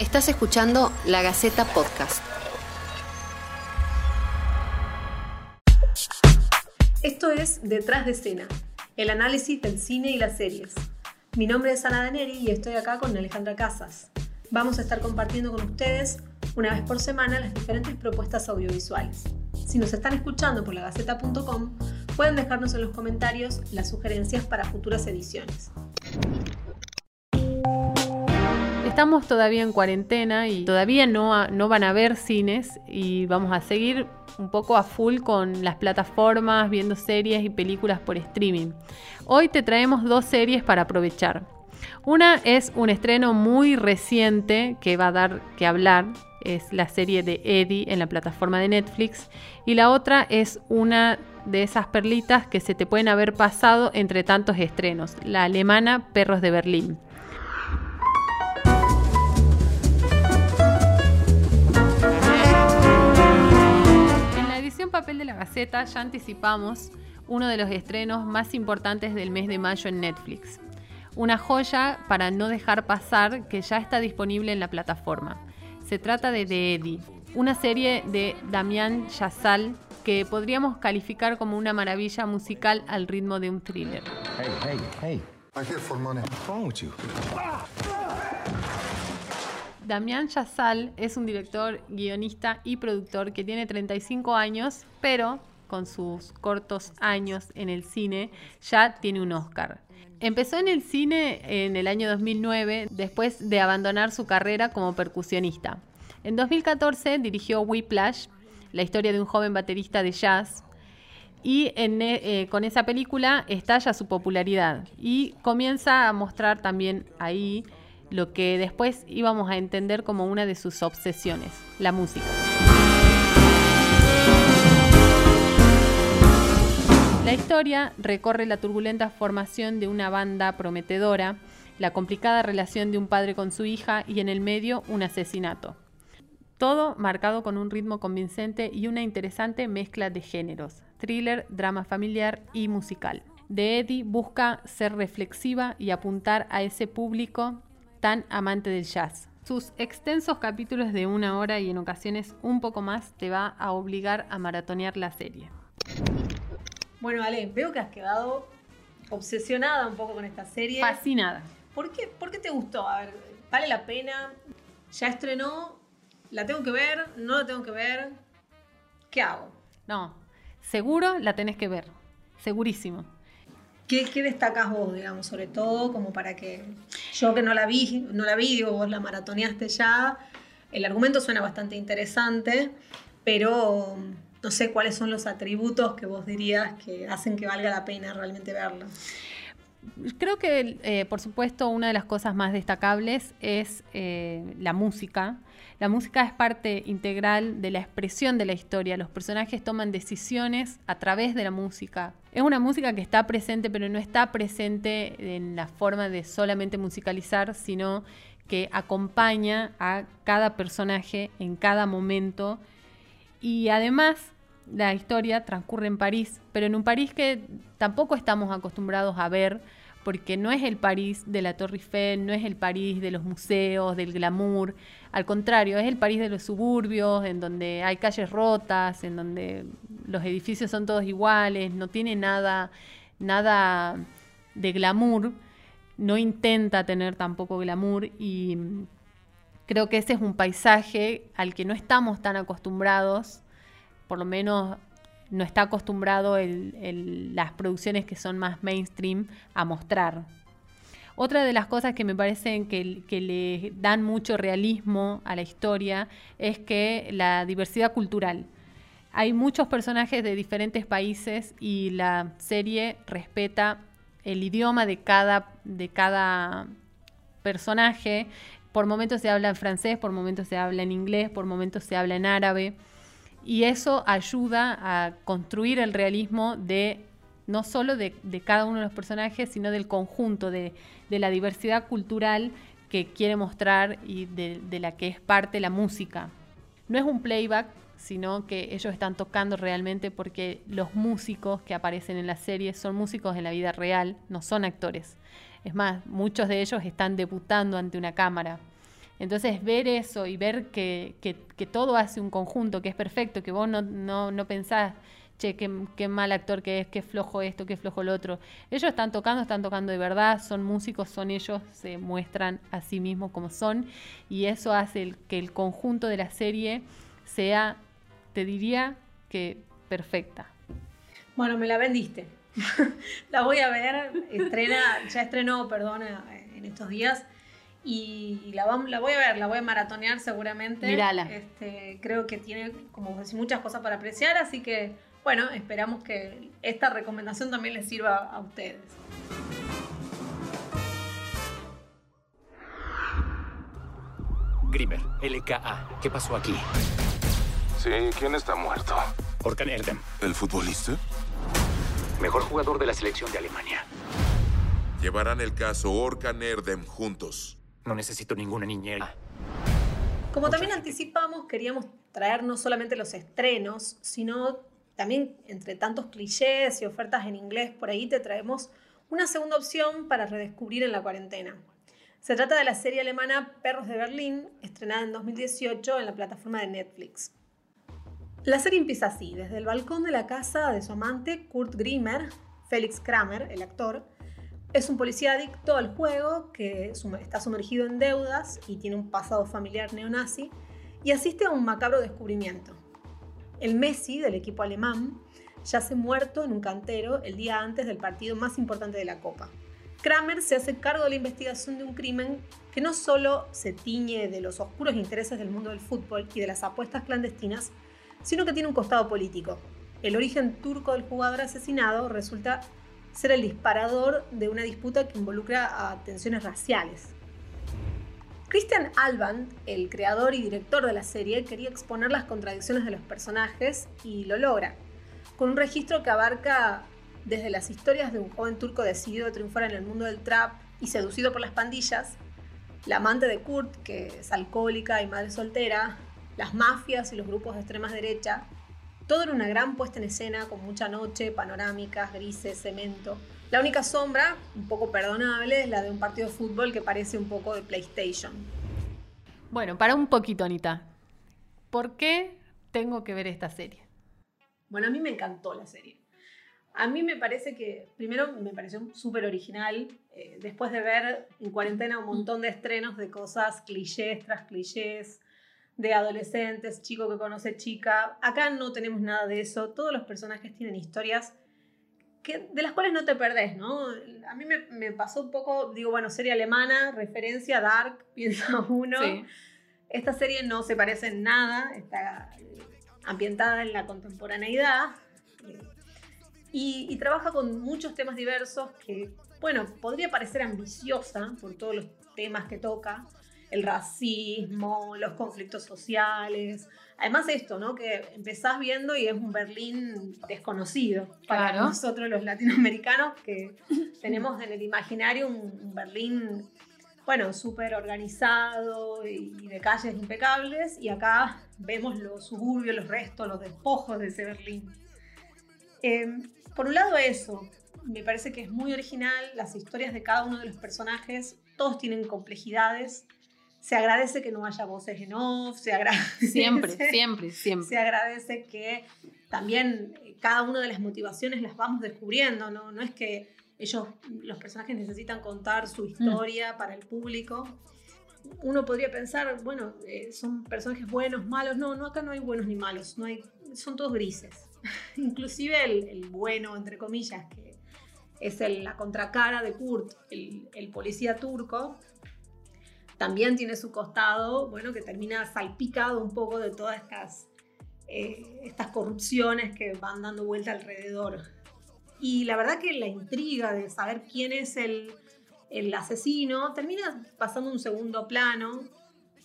Estás escuchando La Gaceta Podcast. Esto es Detrás de Escena, el análisis del cine y las series. Mi nombre es Ana Daneri y estoy acá con Alejandra Casas. Vamos a estar compartiendo con ustedes una vez por semana las diferentes propuestas audiovisuales. Si nos están escuchando por lagaceta.com, pueden dejarnos en los comentarios las sugerencias para futuras ediciones. Estamos todavía en cuarentena y todavía no, no van a ver cines y vamos a seguir un poco a full con las plataformas, viendo series y películas por streaming. Hoy te traemos dos series para aprovechar. Una es un estreno muy reciente que va a dar que hablar, es la serie de Eddie en la plataforma de Netflix, y la otra es una de esas perlitas que se te pueden haber pasado entre tantos estrenos, la alemana Perros de Berlín. Papel de la Gaceta ya anticipamos uno de los estrenos más importantes del mes de mayo en Netflix. Una joya para no dejar pasar que ya está disponible en la plataforma. Se trata de The Eddie, una serie de Damián Chazal que podríamos calificar como una maravilla musical al ritmo de un thriller. Hey, hey, hey. Damián Chazal es un director, guionista y productor que tiene 35 años, pero con sus cortos años en el cine ya tiene un Oscar. Empezó en el cine en el año 2009 después de abandonar su carrera como percusionista. En 2014 dirigió Whiplash, la historia de un joven baterista de jazz, y eh, con esa película estalla su popularidad y comienza a mostrar también ahí lo que después íbamos a entender como una de sus obsesiones, la música. La historia recorre la turbulenta formación de una banda prometedora, la complicada relación de un padre con su hija y en el medio un asesinato. Todo marcado con un ritmo convincente y una interesante mezcla de géneros, thriller, drama familiar y musical. De Eddie busca ser reflexiva y apuntar a ese público tan amante del jazz. Sus extensos capítulos de una hora y en ocasiones un poco más te va a obligar a maratonear la serie. Bueno, Ale, veo que has quedado obsesionada un poco con esta serie. Fascinada. ¿Por qué, ¿Por qué te gustó? A ver, ¿vale la pena? ¿Ya estrenó? ¿La tengo que ver? ¿No la tengo que ver? ¿Qué hago? No, seguro la tenés que ver. Segurísimo. ¿Qué, ¿Qué, destacas vos, digamos, sobre todo, como para que yo que no la vi, no la vi, digo, vos la maratoneaste ya, el argumento suena bastante interesante, pero no sé cuáles son los atributos que vos dirías que hacen que valga la pena realmente verlo. Creo que, eh, por supuesto, una de las cosas más destacables es eh, la música. La música es parte integral de la expresión de la historia. Los personajes toman decisiones a través de la música. Es una música que está presente, pero no está presente en la forma de solamente musicalizar, sino que acompaña a cada personaje en cada momento. Y además la historia transcurre en París, pero en un París que tampoco estamos acostumbrados a ver, porque no es el París de la Torre Eiffel, no es el París de los museos, del glamour, al contrario, es el París de los suburbios, en donde hay calles rotas, en donde los edificios son todos iguales, no tiene nada, nada de glamour, no intenta tener tampoco glamour y creo que ese es un paisaje al que no estamos tan acostumbrados por lo menos no está acostumbrado las producciones que son más mainstream a mostrar. Otra de las cosas que me parecen que, le dan mucho realismo a la historia es que la diversidad cultural. Hay muchos personajes de diferentes países y la serie respeta el idioma de cada, de cada personaje. Por momentos se habla en francés, por momentos se habla en inglés, por momentos se habla en árabe. Y eso ayuda a construir el realismo de no solo de, cada uno de los personajes, sino del conjunto, de, la diversidad cultural que quiere mostrar y de, la que es parte la música. No es un playback, sino que ellos están tocando realmente porque los músicos que aparecen en la serie son músicos en la vida real, no son actores. Es más, muchos de ellos están debutando ante una cámara. Entonces ver eso y ver que, todo hace un conjunto, que es perfecto, que vos no, no, no pensás, che, qué, mal actor que es, qué flojo esto, qué flojo lo otro. Ellos están tocando, están tocando de verdad, son músicos, son ellos, se muestran a sí mismos como son y eso hace que el conjunto de la serie sea, te diría que perfecta. Bueno, me la vendiste. la voy a ver, estrena, ya estrenó, perdona, en estos días. Y la, la, voy a ver, la voy a maratonear seguramente. Mírala. Este, creo que tiene, como muchas cosas para apreciar, así que, bueno, esperamos que esta recomendación también les sirva a ustedes. Grimmer, LKA, ¿qué pasó aquí? Sí, ¿quién está muerto? Orkan Erdem. ¿El futbolista? Mejor jugador de la selección de Alemania. Llevarán el caso Orkan Erdem juntos. No necesito ninguna niñera. Como también anticipamos, queríamos traer no solamente los estrenos, sino también entre tantos clichés y ofertas en inglés por ahí te traemos una segunda opción para redescubrir en la cuarentena. Se trata de la serie alemana Perros de Berlín, estrenada en 2018 en la plataforma de Netflix. La serie empieza así, desde el balcón de la casa de su amante, Kurt Grimmer, Felix Kramer, el actor, es un policía adicto al juego que está sumergido en deudas y tiene un pasado familiar neonazi y asiste a un macabro descubrimiento. El Messi del equipo alemán yace muerto en un cantero el día antes del partido más importante de la Copa. Kramer se hace cargo de la investigación de un crimen que no solo se tiñe de los oscuros intereses del mundo del fútbol y de las apuestas clandestinas, sino que tiene un costado político. El origen turco del jugador asesinado resulta ser el disparador de una disputa que involucra a tensiones raciales. Christian Alban, el creador y director de la serie, quería exponer las contradicciones de los personajes y lo logra, con un registro que abarca desde las historias de un joven turco decidido a triunfar en el mundo del trap y seducido por las pandillas, la amante de Kurt, que es alcohólica y madre soltera, las mafias y los grupos de extrema derecha, todo en una gran puesta en escena con mucha noche, panorámicas, grises, cemento. La única sombra, un poco perdonable, es la de un partido de fútbol que parece un poco de PlayStation. Bueno, para un poquito, Anita. ¿Por qué tengo que ver esta serie? Bueno, a mí me encantó la serie. A mí me parece que, primero, me pareció súper original. Eh, después de ver en cuarentena un montón de estrenos de cosas clichés tras clichés, de adolescentes, chico que conoce chica. Acá no tenemos nada de eso. Todos los personajes tienen historias que, de las cuales no te perdés, ¿no? A mí me, me pasó un poco, digo, bueno, serie alemana, referencia Dark, piensa uno. Sí. Esta serie no se parece en nada, está ambientada en la contemporaneidad eh, y, y trabaja con muchos temas diversos que, bueno, podría parecer ambiciosa por todos los temas que toca, el racismo, los conflictos sociales. Además esto, ¿no? Que empezás viendo y es un Berlín desconocido para Claro. nosotros los latinoamericanos que tenemos en el imaginario un, un Berlín, bueno, súper organizado y, y de calles impecables y acá vemos los suburbios, los restos, los despojos de ese Berlín. Eh, por un lado eso, me parece que es muy original, las historias de cada uno de los personajes, todos tienen complejidades, se agradece que no haya voces en off, se agradece, Siempre, siempre, siempre. se agradece que también eh, cada una de las motivaciones las vamos descubriendo, ¿no? No es que ellos, los personajes necesitan contar su historia para el público. Uno podría pensar, bueno, eh, son personajes buenos, malos. No, no, acá no hay buenos ni malos, no hay, son todos grises. Inclusive el, el bueno, entre comillas, que es el- la contracara de Kurt, el, el policía turco, también tiene su costado, bueno, que termina salpicado un poco de todas estas, eh, estas corrupciones que van dando vuelta alrededor. Y la verdad que la intriga de saber quién es el, el asesino termina pasando un segundo plano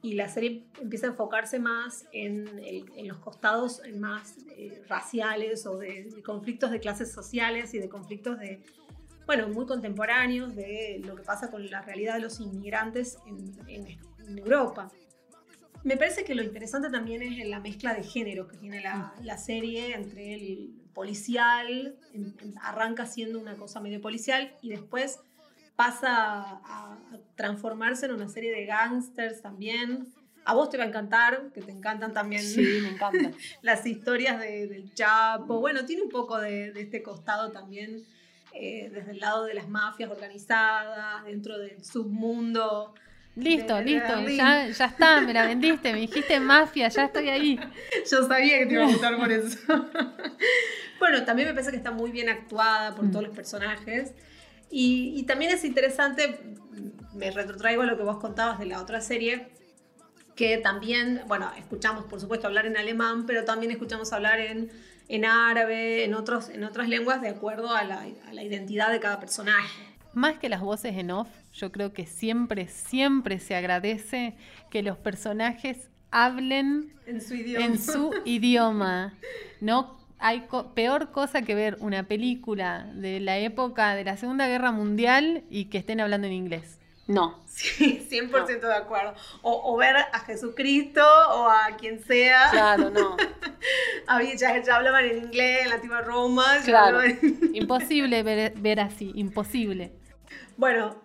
y la serie empieza a enfocarse más en, el- en los costados más eh, raciales o de conflictos de clases sociales y de conflictos de, bueno, muy contemporáneos de lo que pasa con la realidad de los inmigrantes en, en- en Europa. Me parece que lo interesante también es la mezcla de género que tiene la, la serie entre el policial, en- arranca siendo una cosa medio policial y después pasa a transformarse en una serie de gángsters también. A vos te va a encantar, que te encantan también Sí, me encanta. las historias de- del Chapo. Bueno, tiene un poco de, de este costado también, eh, desde el lado de las mafias organizadas, dentro del submundo. Listo, de listo, ya, ya está, me la vendiste, me dijiste mafia, ya estoy ahí. Yo sabía que te iba a gustar por eso. bueno, también me parece que está muy bien actuada por todos los personajes. Y, y también es interesante, me retrotraigo a lo que vos contabas de la otra serie, que también, bueno, escuchamos por supuesto hablar en alemán, pero también escuchamos hablar en, en árabe, en, otros, en otras lenguas, de acuerdo a la, a la identidad de cada personaje. Más que las voces en off, yo creo que siempre, siempre se agradece que los personajes hablen En su idioma. en su idioma. No hay co- peor cosa que ver una película de la época de la Segunda Guerra Mundial y que estén hablando en inglés. No. Sí, 100% de acuerdo. O, o ver a Jesucristo o a quien sea. Claro, no. Había- ya, ya hablaban en inglés en la antigua Roma. Claro. en- Imposible ver, ver así, imposible. Bueno,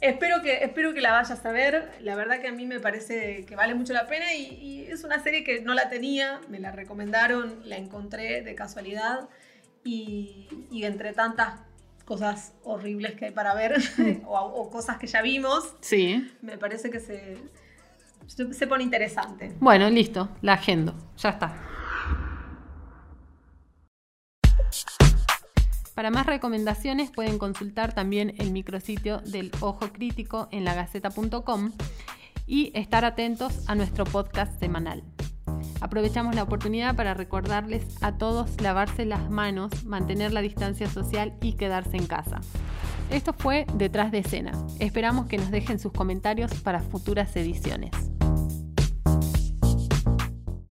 espero que, espero que la vayas a ver. La verdad que a mí me parece que vale mucho la pena y, y es una serie que no la tenía, me la recomendaron, la encontré de casualidad y, y entre tantas cosas horribles que hay para ver o, o cosas que ya vimos, Sí. me parece que se, se, se pone interesante. Bueno, listo, la agendo, ya está. Para más recomendaciones pueden consultar también el micrositio del Ojo Crítico en lagaceta.com y estar atentos a nuestro podcast semanal. Aprovechamos la oportunidad para recordarles a todos lavarse las manos, mantener la distancia social y quedarse en casa. Esto fue Detrás de escena. Esperamos que nos dejen sus comentarios para futuras ediciones.